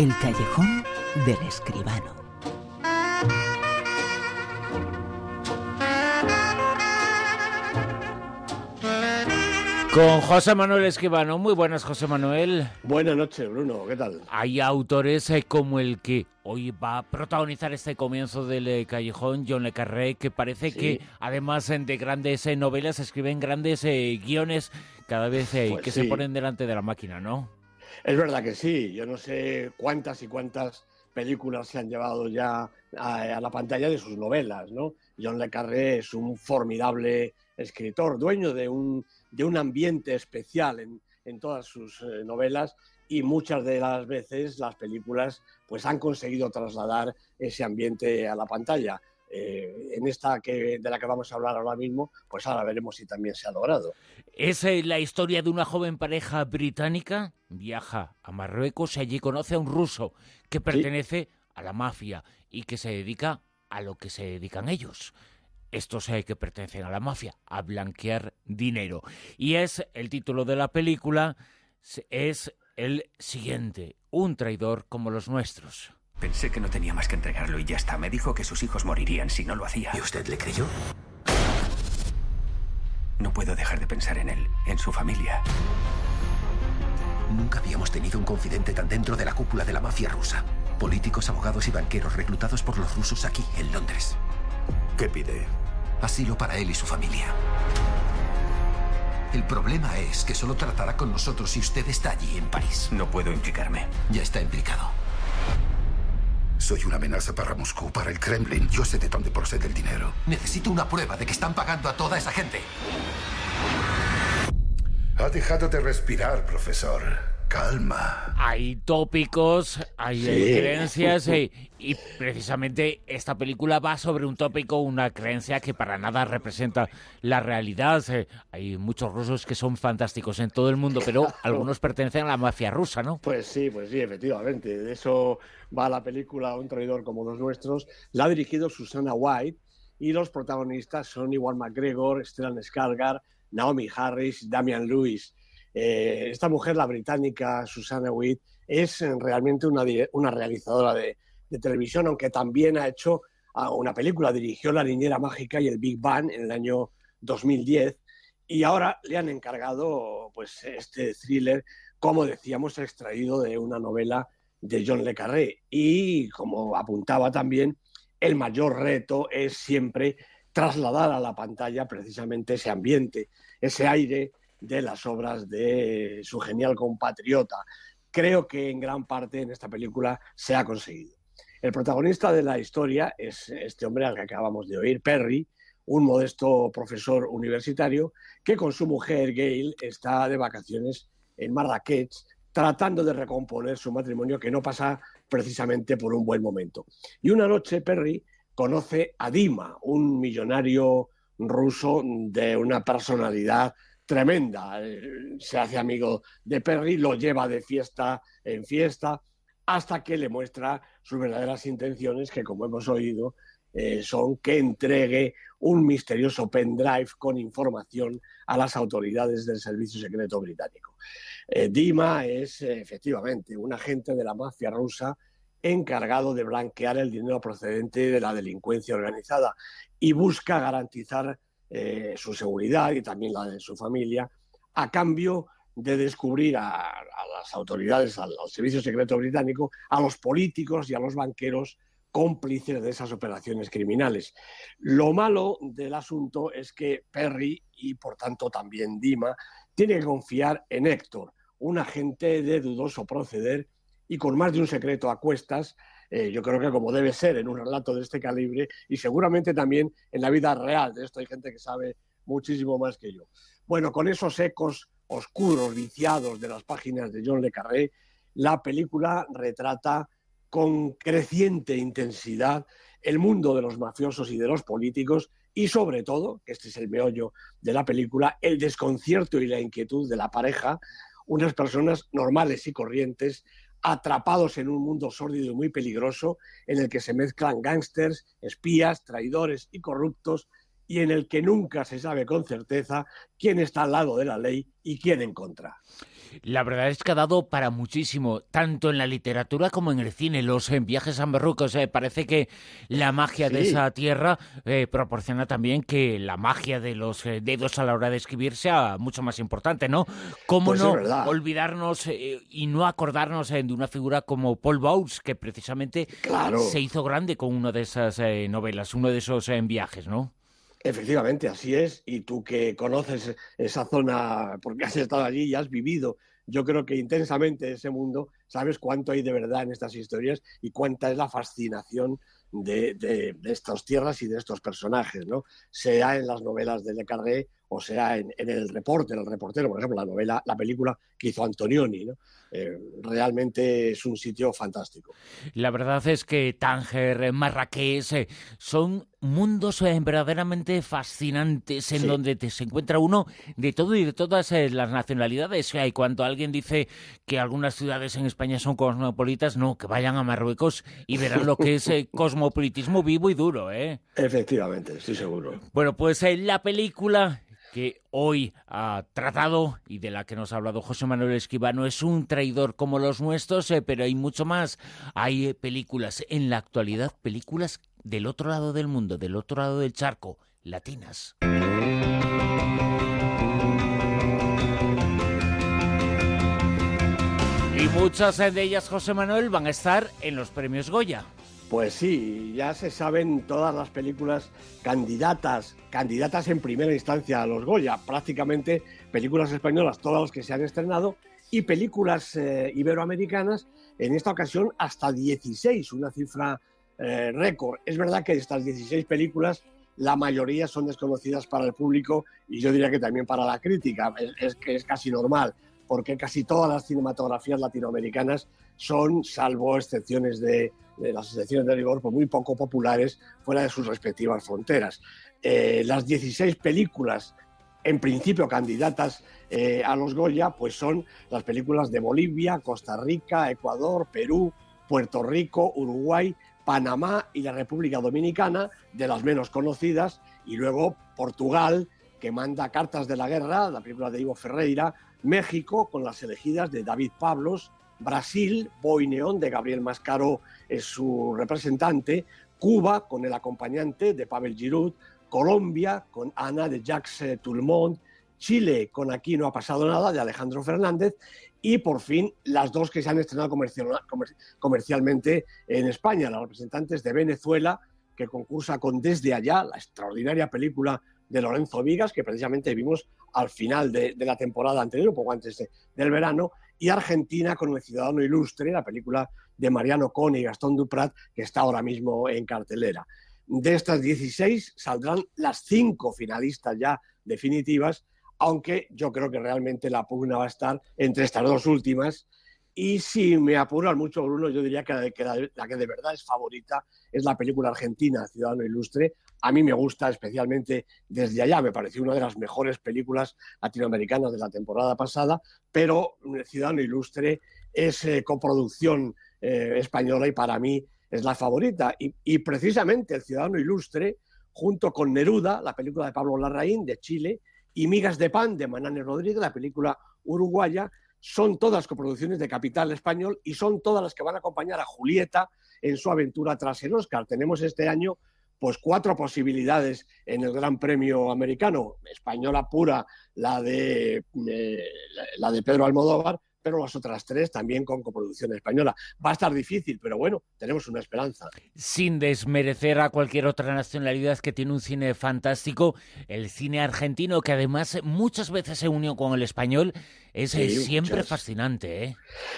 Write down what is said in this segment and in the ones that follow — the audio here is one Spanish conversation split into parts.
El callejón del escribano. Con José Manuel Escribano. Muy buenas, José Manuel. Buenas noches, Bruno. ¿Qué tal? Hay autores eh, como el que hoy va a protagonizar este comienzo del eh, callejón, John Le Carré, que parece que además eh, de grandes novelas escriben grandes guiones cada vez Pues que se ponen delante de la máquina, ¿no? Es verdad que sí. Yo no sé cuántas y cuántas películas se han llevado ya a, la pantalla de sus novelas, ¿no? John Le Carré es un formidable escritor, dueño de un, de un ambiente especial en, en todas sus eh, novelas y muchas de las veces las películas pues han conseguido trasladar ese ambiente a la pantalla. Eh, en esta que, de la que vamos a hablar ahora mismo, pues ahora veremos si también se ha logrado. Es la historia de una joven pareja británica, viaja a Marruecos y allí conoce a un ruso que pertenece a la mafia y que se dedica a lo que se dedican ellos. Estos eh, que pertenecen a la mafia, a blanquear dinero. Y es el título de la película, es el siguiente, un traidor como los nuestros. Pensé que no tenía más que entregarlo y ya está. Me dijo que sus hijos morirían si no lo hacía. ¿Y usted le creyó? No puedo dejar de pensar en él, en su familia. Nunca habíamos tenido un confidente tan dentro de la cúpula de la mafia rusa. Políticos, abogados y banqueros reclutados por los rusos aquí, en Londres. ¿Qué pide? Asilo para él y su familia. El problema es que solo tratará con nosotros si usted está allí en París. No puedo implicarme. Ya está implicado. Soy una amenaza para Moscú, para el Kremlin. Yo sé de dónde procede el dinero. Necesito una prueba de que están pagando a toda esa gente. Ha dejado de respirar, profesor. Calma. Hay tópicos, hay Sí. creencias eh, y precisamente esta película va sobre un tópico, una creencia que para nada representa la realidad. Eh, Hay muchos rusos que son fantásticos en todo el mundo, pero algunos pertenecen a la mafia rusa, ¿no? Pues sí, pues sí, efectivamente. De eso va la película Un traidor como los nuestros. La ha dirigido Susana White y los protagonistas son Iwan McGregor, Stellan Skarsgård, Naomi Harris, Damian Lewis. Eh, esta mujer, la británica Susana White, es eh, realmente una realizadora de, de televisión, aunque también ha hecho ah, una película. Dirigió La Niñera Mágica y el Big Bang en el año 2010 y ahora le han encargado pues este thriller como decíamos, extraído de una novela de John Le Carré. Y como apuntaba también, el mayor reto es siempre trasladar a la pantalla precisamente ese ambiente, ese aire de las obras de su genial compatriota. Creo que en gran parte en esta película se ha conseguido. El protagonista de la historia es este hombre al que acabamos de oír, Perry, un modesto profesor universitario que con su mujer Gail está de vacaciones en Marrakech tratando de recomponer su matrimonio que no pasa precisamente por un buen momento. Y una noche Perry conoce a Dima, un millonario ruso de una personalidad tremenda. Eh, Se hace amigo de Perry, lo lleva de fiesta en fiesta, hasta que le muestra sus verdaderas intenciones, que como hemos oído, eh, son que entregue un misterioso pendrive con información a las autoridades del Servicio Secreto Británico. Eh, Dima es efectivamente un agente de la mafia rusa encargado de blanquear el dinero procedente de la delincuencia organizada y busca garantizar eh, su seguridad y también la de su familia a cambio de descubrir a, las autoridades, al, al Servicio Secreto Británico, a los políticos y a los banqueros cómplices de esas operaciones criminales. Lo malo del asunto es que Perry y por tanto también Dima tiene que confiar en Héctor, un agente de dudoso proceder y con más de un secreto a cuestas, eh, yo creo que como debe ser en un relato de este calibre y seguramente también en la vida real. De esto hay gente que sabe muchísimo más que yo. Bueno, con esos ecos oscuros, viciados de las páginas de John Le Carré, la película retrata con creciente intensidad el mundo de los mafiosos y de los políticos y sobre todo, que este es el meollo de la película, el desconcierto y la inquietud de la pareja, unas personas normales y corrientes atrapados en un mundo sórdido y muy peligroso en el que se mezclan gángsters, espías, traidores y corruptos y en el que nunca se sabe con certeza quién está al lado de la ley y quién en contra. La verdad es que ha dado para muchísimo, tanto en la literatura como en el cine. Los en viajes a Marruecos, eh, parece que la magia de esa tierra eh, proporciona también que la magia de los eh, dedos a la hora de escribir sea mucho más importante, ¿no? ¿Cómo Pues no olvidarnos y no acordarnos de una figura como Paul Bowles, que precisamente Claro. se hizo grande con una de esas novelas, uno de esos en viajes, ¿no? Efectivamente, así es. Y tú que conoces esa zona, porque has estado allí y has vivido, yo creo que intensamente ese mundo, sabes cuánto hay de verdad en estas historias y cuánta es la fascinación de, de- de estas tierras y de estos personajes, ¿no? Sea en las novelas de Le Carré o sea en, en el reporte, en el reportero, por ejemplo, la novela, la película que hizo Antonioni, ¿no? Eh, realmente es un sitio fantástico. La verdad es que Tánger, Marrakech, eh, son mundos eh, verdaderamente fascinantes en Sí. donde te- se encuentra uno de todo y de todas las nacionalidades. Y cuando alguien dice que algunas ciudades en España son cosmopolitas, no, que vayan a Marruecos y verán lo que es cosmopolitismo vivo y duro, ¿eh? Efectivamente, estoy seguro. Bueno, pues eh, la película que hoy ha tratado y de la que nos ha hablado José Manuel Esquivano es un traidor como los nuestros, eh, pero hay mucho más. Hay eh, películas en la actualidad, películas del otro lado del mundo, del otro lado del charco, latinas. Y muchas eh, de ellas, José Manuel, van a estar en los premios Goya. Pues sí, ya se saben todas las películas candidatas, candidatas en primera instancia a los Goya, prácticamente películas españolas, todas las que se han estrenado, y películas eh, iberoamericanas, en esta ocasión hasta 16, una cifra eh, récord. Es verdad que de estas 16 películas, la mayoría son desconocidas para el público y yo diría que también para la crítica, es, es es casi normal, porque casi todas las cinematografías latinoamericanas son, salvo excepciones de, las excepciones de rigor, pues muy poco populares fuera de sus respectivas fronteras. Eh, las 16 películas, en principio candidatas eh, a los Goya, pues son las películas de Bolivia, Costa Rica, Ecuador, Perú, Puerto Rico, Uruguay, Panamá y la República Dominicana, de las menos conocidas, y luego Portugal, que manda Cartas de la Guerra, la película de Ivo Ferreira, México, con las elegidas de David Pablos, Brasil, Boy Neón, de Gabriel Mascaro es su representante, Cuba, con el acompañante de Pavel Giroud, Colombia, con Ana de Jacques Toulmont, Chile, con Aquí no ha pasado nada, de Alejandro Fernández, y por fin las dos que se han estrenado comercial- comer- comercialmente en España, las representantes de Venezuela, que concursa con Desde Allá, la extraordinaria película de Lorenzo Vigas, que precisamente vimos al final de, la temporada anterior, un poco antes de- del verano, y Argentina con El Ciudadano Ilustre, la película de Mariano Cone y Gastón Duprat, que está ahora mismo en cartelera. De estas 16 saldrán las cinco finalistas ya definitivas, aunque yo creo que realmente la pugna va a estar entre estas dos últimas. Y si me apuran mucho, Bruno, yo diría que, la que de verdad es favorita es la película argentina, Ciudadano Ilustre. A mí me gusta especialmente desde allá, me pareció una de las mejores películas latinoamericanas de la temporada pasada, pero Ciudadano Ilustre es eh, coproducción eh, española y para mí es la favorita. Y, precisamente El Ciudadano Ilustre, junto con Neruda, la película de Pablo Larraín de Chile, y Migas de Pan de Manane Rodríguez, la película uruguaya, son todas coproducciones de Capital Español y son todas las que van a acompañar a Julieta en su aventura tras el Oscar. Tenemos este año pues cuatro posibilidades en el Gran Premio americano, española pura, la de, eh, la- de Pedro Almodóvar, pero las otras tres también con coproducción española. Va a estar difícil, pero bueno, tenemos una esperanza. sin desmerecer a cualquier otra nacionalidad que tiene un cine fantástico, el cine argentino, que además muchas veces se unió con el español, es eh, Sí, siempre muchas. fascinante. ¿eh?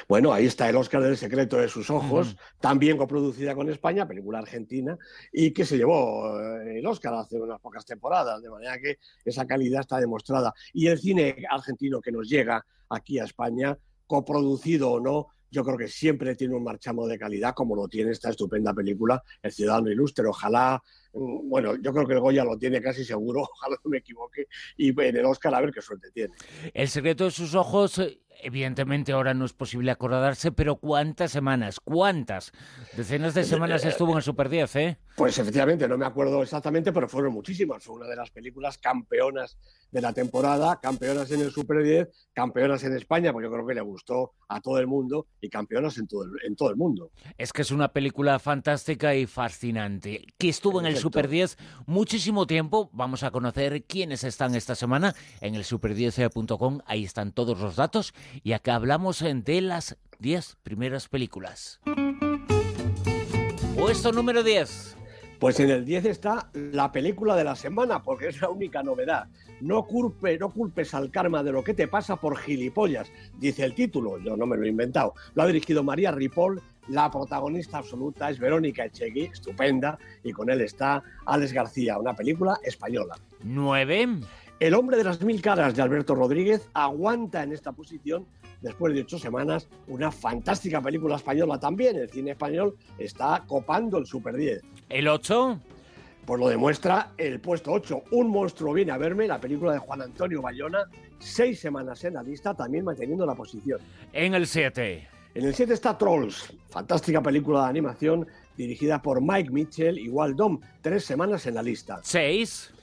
Bueno, ahí está El Oscar del secreto de sus ojos, también coproducida con España, película argentina, y que se llevó eh, el Oscar hace unas pocas temporadas, de manera que esa calidad está demostrada. Y el cine argentino que nos llega aquí a España, coproducido o no, yo creo que siempre tiene un marchamo de calidad, como lo tiene esta estupenda película, El Ciudadano Ilustre. Ojalá, mm, bueno, yo creo que el Goya lo tiene casi seguro, ojalá no me equivoque, y en el Oscar a ver qué suerte tiene. El secreto de sus ojos, eh, Evidentemente ahora no es posible acordarse, pero ¿cuántas semanas? ¿Cuántas? Decenas de semanas estuvo en el Super 10, ¿eh? Pues efectivamente, no me acuerdo exactamente, pero fueron muchísimas. Fue una de las películas campeonas de la temporada, campeonas en el Super 10, campeonas en España, porque yo creo que le gustó a todo el mundo y campeonas en todo el, en todo el mundo. Es que es una película fantástica y fascinante, que estuvo en el Super 10 muchísimo tiempo. Vamos a conocer quiénes están esta semana en el super10.com, ahí están todos los datos y acá hablamos de las 10 primeras películas. Puesto número 10. Pues en el 10 está la película de la semana, porque es la única novedad. No, culpe, no culpes al karma de lo que te pasa por gilipollas, dice el título, yo no me lo he inventado. Lo ha dirigido María Ripoll, la protagonista absoluta es Verónica Echegui, estupenda, y con él está Alex García, una película española. 9. El hombre de las mil caras de Alberto Rodríguez aguanta en esta posición después de ocho semanas una fantástica película española también. El cine español está copando el Super 10. ¿El 8? Pues lo demuestra el puesto 8. Un monstruo viene a verme, la película de Juan Antonio Bayona. Seis semanas en la lista, también manteniendo la posición. En el 7. En el 7 está Trolls, fantástica película de animación dirigida por Mike Mitchell y Walt Dom. Tres semanas en la lista. 6.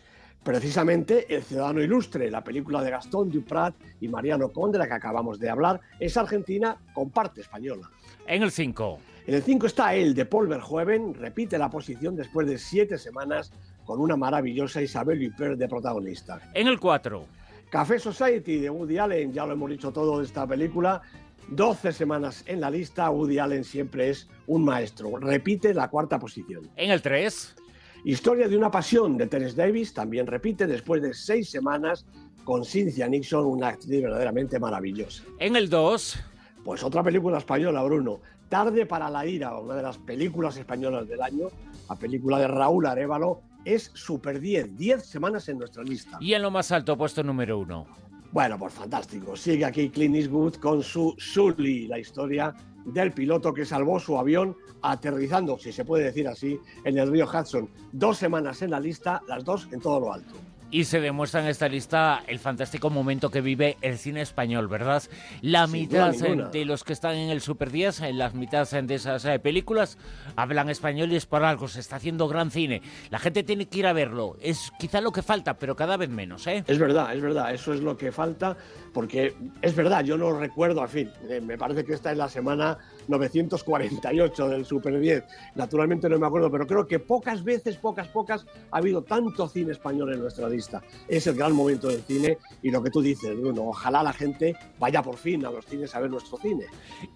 Precisamente El Ciudadano Ilustre, la película de Gastón Duprat y Mariano Conde, la que acabamos de hablar, es argentina con parte española. En el 5. En el 5 está El de Paul Verhoeven, repite la posición después de siete semanas con una maravillosa Isabel Huppert de protagonista. En el 4. Café Society de Woody Allen, ya lo hemos dicho todo de esta película. 12 semanas en la lista, Woody Allen siempre es un maestro. Repite la cuarta posición. En el 3. Historia de una pasión de Terence Davis también repite después de seis semanas con Cynthia Nixon, una actriz verdaderamente maravillosa. En el 2. Pues otra película española, Bruno. Tarde para la ira, una de las películas españolas del año, la película de Raúl Arevalo, es Super 10, 10 semanas en nuestra lista. Y en lo más alto, puesto número 1. Bueno, pues fantástico. Sigue aquí Clint Eastwood con su Sully, la historia del piloto que salvó su avión aterrizando, si se puede decir así, en el río Hudson. Dos semanas en la lista, las dos en todo lo alto. Y se demuestra en esta lista el fantástico momento que vive el cine español, ¿verdad? La Sin mitad ninguna. de los que están en el Super 10, en las mitades de esas eh, películas, hablan español y es por algo, se está haciendo gran cine. La gente tiene que ir a verlo. Es quizá lo que falta, pero cada vez menos, ¿eh? Es verdad, es verdad, eso es lo que falta, porque es verdad, yo no recuerdo, al fin, eh, me parece que esta es la semana 948 del Super 10, naturalmente no me acuerdo, pero creo que pocas veces, pocas, pocas, ha habido tanto cine español en nuestra lista. Es el gran momento del cine y lo que tú dices, Bruno, ojalá la gente vaya por fin a los cines a ver nuestro cine.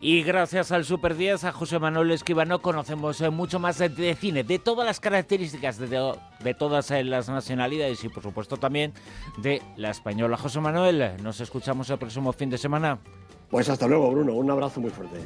Y gracias al Super 10, a José Manuel Esquivano, conocemos eh, mucho más de, cine, de todas las características, de, de- de todas eh, las nacionalidades y, por supuesto, también de la española. José Manuel, nos escuchamos el próximo fin de semana. Pues hasta luego, Bruno, un abrazo muy fuerte.